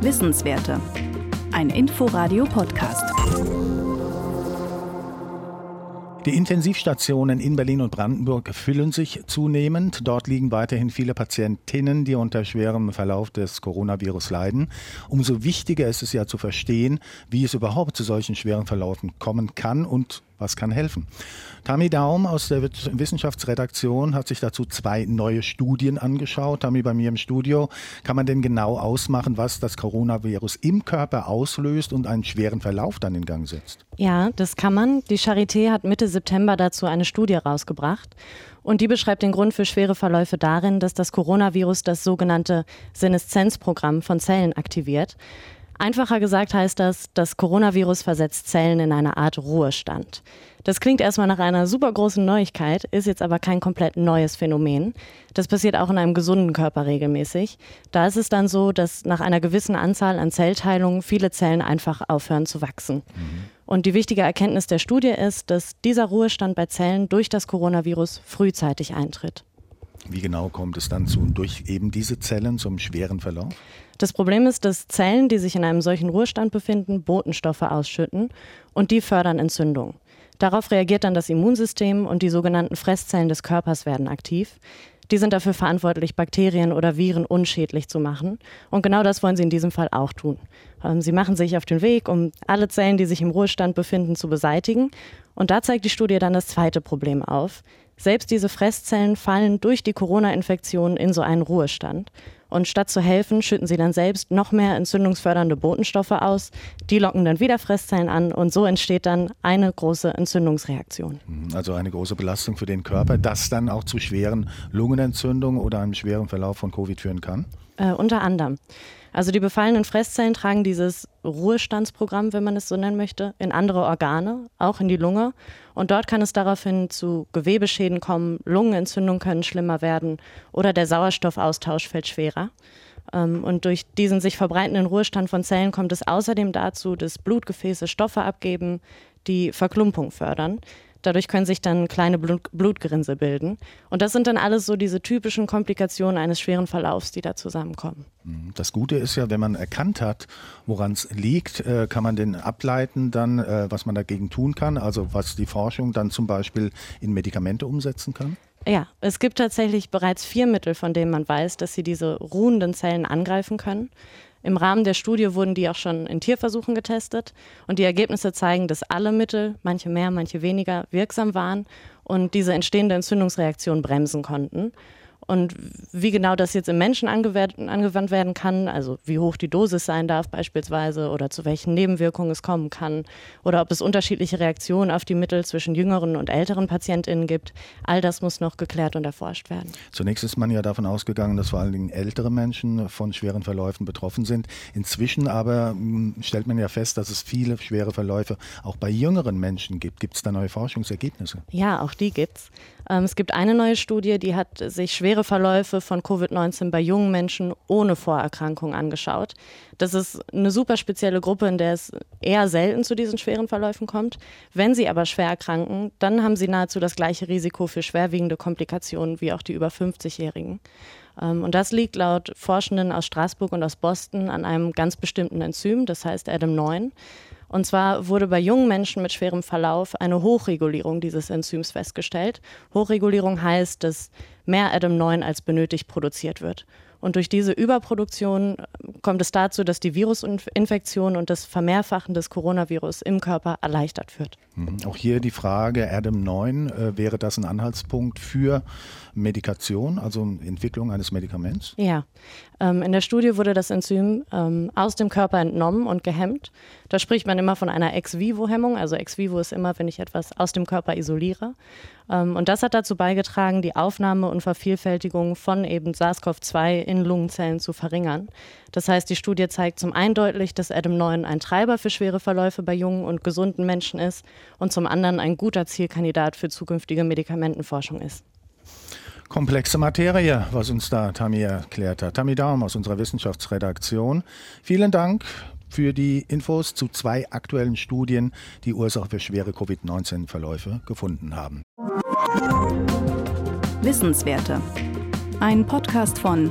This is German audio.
Wissenswerte. Ein Inforadio-Podcast. Die Intensivstationen in Berlin und Brandenburg füllen sich zunehmend. Dort liegen weiterhin viele Patientinnen, die unter schwerem Verlauf des Coronavirus leiden. Umso wichtiger ist es ja zu verstehen, wie es überhaupt zu solchen schweren Verlaufen kommen kann und was kann helfen? Tami Daum aus der Wissenschaftsredaktion hat sich dazu zwei neue Studien angeschaut. Tami, bei mir im Studio. Kann man denn genau ausmachen, was das Coronavirus im Körper auslöst und einen schweren Verlauf dann in Gang setzt? Ja, das kann man. Die Charité hat Mitte September dazu eine Studie rausgebracht. Und die beschreibt den Grund für schwere Verläufe darin, dass das Coronavirus das sogenannte Seneszenzprogramm von Zellen aktiviert. Einfacher gesagt heißt das, das Coronavirus versetzt Zellen in eine Art Ruhestand. Das klingt erstmal nach einer super großen Neuigkeit, ist jetzt aber kein komplett neues Phänomen. Das passiert auch in einem gesunden Körper regelmäßig. Da ist es dann so, dass nach einer gewissen Anzahl an Zellteilungen viele Zellen einfach aufhören zu wachsen. Mhm. Und die wichtige Erkenntnis der Studie ist, dass dieser Ruhestand bei Zellen durch das Coronavirus frühzeitig eintritt. Wie genau kommt es dann zu, durch eben diese Zellen zum schweren Verlauf? Das Problem ist, dass Zellen, die sich in einem solchen Ruhestand befinden, Botenstoffe ausschütten und die fördern Entzündung. Darauf reagiert dann das Immunsystem und die sogenannten Fresszellen des Körpers werden aktiv. Die sind dafür verantwortlich, Bakterien oder Viren unschädlich zu machen. Und genau das wollen sie in diesem Fall auch tun. Ähm, sie machen sich auf den Weg, um alle Zellen, die sich im Ruhestand befinden, zu beseitigen. Und da zeigt die Studie dann das zweite Problem auf. Selbst diese Fresszellen fallen durch die Corona-Infektion in so einen Ruhestand. Und statt zu helfen, schütten sie dann selbst noch mehr entzündungsfördernde Botenstoffe aus. Die locken dann wieder Fresszellen an und so entsteht dann eine große Entzündungsreaktion. Mhm, also eine große Belastung für den Körper, das dann auch zu schweren Lungenentzündungen oder einem schweren Verlauf von Covid führen kann? Äh, unter anderem. Also die befallenen Fresszellen tragen dieses Ruhestandsprogramm, wenn man es so nennen möchte, in andere Organe, auch in die Lunge. Und dort kann es daraufhin zu Gewebeschäden kommen, Lungenentzündungen können schlimmer werden oder der Sauerstoffaustausch fällt schwerer. Ähm, und durch diesen sich verbreitenden Ruhestand von Zellen kommt es außerdem dazu, dass Blutgefäße Stoffe abgeben, die Verklumpung fördern. Dadurch können sich dann kleine Blut Blutgerinnsel bilden. Und das sind dann alles so diese typischen Komplikationen eines schweren Verlaufs, die da zusammenkommen. Mhm. Das Gute ist ja, wenn man erkannt hat, woran es liegt, äh, kann man den ableiten dann, äh, was man dagegen tun kann. Also was die Forschung dann zum Beispiel in Medikamente umsetzen kann. Ja, es gibt tatsächlich bereits vier Mittel, von denen man weiß, dass sie diese ruhenden Zellen angreifen können. Im Rahmen der Studie wurden die auch schon in Tierversuchen getestet und die Ergebnisse zeigen, dass alle Mittel, manche mehr, manche weniger, wirksam waren und diese entstehende Entzündungsreaktion bremsen konnten. Und wie genau das jetzt im Menschen angewandt werden kann, also wie hoch die Dosis sein darf beispielsweise oder zu welchen Nebenwirkungen es kommen kann oder ob es unterschiedliche Reaktionen auf die Mittel zwischen jüngeren und älteren PatientInnen gibt, all das muss noch geklärt und erforscht werden. Zunächst ist man ja davon ausgegangen, dass vor allen Dingen ältere Menschen von schweren Verläufen betroffen sind. Inzwischen aber hm, stellt man ja fest, dass es viele schwere Verläufe auch bei jüngeren Menschen gibt. Gibt es da neue Forschungsergebnisse? Ja, auch die gibt's. Ähm, es gibt eine neue Studie, die hat sich schwere Verläufe von Covid-19 bei jungen Menschen ohne Vorerkrankung angeschaut. Das ist eine super spezielle Gruppe, in der es eher selten zu diesen schweren Verläufen kommt. Wenn sie aber schwer erkranken, dann haben sie nahezu das gleiche Risiko für schwerwiegende Komplikationen wie auch die über 50-Jährigen. Ähm, und das liegt laut Forschenden aus Straßburg und aus Boston an einem ganz bestimmten Enzym, das heißt ADAM9. Und zwar wurde bei jungen Menschen mit schwerem Verlauf eine Hochregulierung dieses Enzyms festgestellt. Hochregulierung heißt, dass mehr ADAM9 als benötigt produziert wird. Und durch diese Überproduktion äh, kommt es dazu, dass die Virusinfektion und das Vermehrfachen des Coronavirus im Körper erleichtert wird. Mhm. Auch hier die Frage, Adam 9, äh, wäre das ein Anhaltspunkt für Medikation, also Entwicklung eines Medikaments? Ja, ähm, in der Studie wurde das Enzym ähm, aus dem Körper entnommen und gehemmt. Da spricht man immer von einer Ex-vivo-Hemmung. Also Ex-vivo ist immer, wenn ich etwas aus dem Körper isoliere. Ähm, und das hat dazu beigetragen, die Aufnahme und Vervielfältigung von eben SARS-CoV-2 in Lungenzellen zu verringern. Das heißt, die Studie zeigt zum einen deutlich, dass ADAM9 ein Treiber für schwere Verläufe bei jungen und gesunden Menschen ist und zum anderen ein guter Zielkandidat für zukünftige Medikamentenforschung ist. Komplexe Materie, was uns da Tami erklärt hat. Tami Daum aus unserer Wissenschaftsredaktion. Vielen Dank für die Infos zu zwei aktuellen Studien, die Ursache für schwere Covid-19-Verläufe gefunden haben. Wissenswerte. Ein Podcast von